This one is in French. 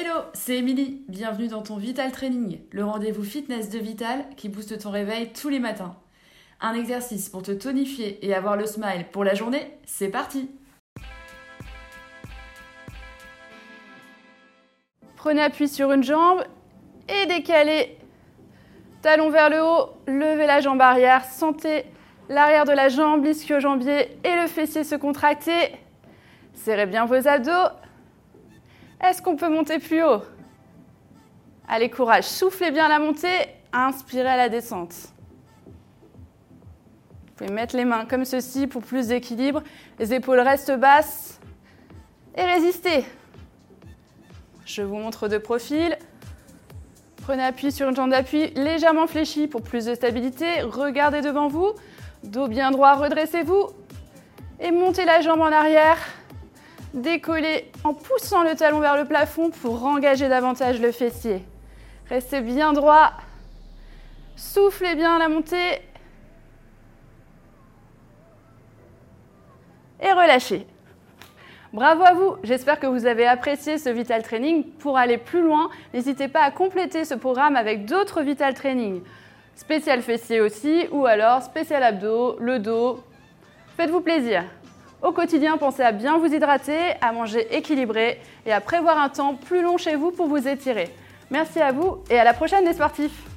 Hello, c'est Émilie. Bienvenue dans ton Vital Training, le rendez-vous fitness de Vital qui booste ton réveil tous les matins. Un exercice pour te tonifier et avoir le smile pour la journée, c'est parti Prenez appui sur une jambe et décalez. Talon vers le haut, levez la jambe arrière, sentez l'arrière de la jambe, l'ischio-jambier et le fessier se contracter. Serrez bien vos abdos. Est-ce qu'on peut monter plus haut? Allez, courage. Soufflez bien la montée. Inspirez à la descente. Vous pouvez mettre les mains comme ceci pour plus d'équilibre. Les épaules restent basses. Et résistez. Je vous montre de profil. Prenez appui sur une jambe d'appui légèrement fléchie pour plus de stabilité. Regardez devant vous. Dos bien droit, redressez-vous. Et montez la jambe en arrière. Décollez en poussant le talon vers le plafond pour engager davantage le fessier. Restez bien droit. Soufflez bien la montée. Et relâchez. Bravo à vous, j'espère que vous avez apprécié ce Vital Training. Pour aller plus loin, n'hésitez pas à compléter ce programme avec d'autres Vital Training. Spécial fessier aussi, ou alors spécial abdos, le dos. Faites-vous plaisir. Au quotidien, pensez à bien vous hydrater, à manger équilibré et à prévoir un temps plus long chez vous pour vous étirer. Merci à vous et à la prochaine les sportifs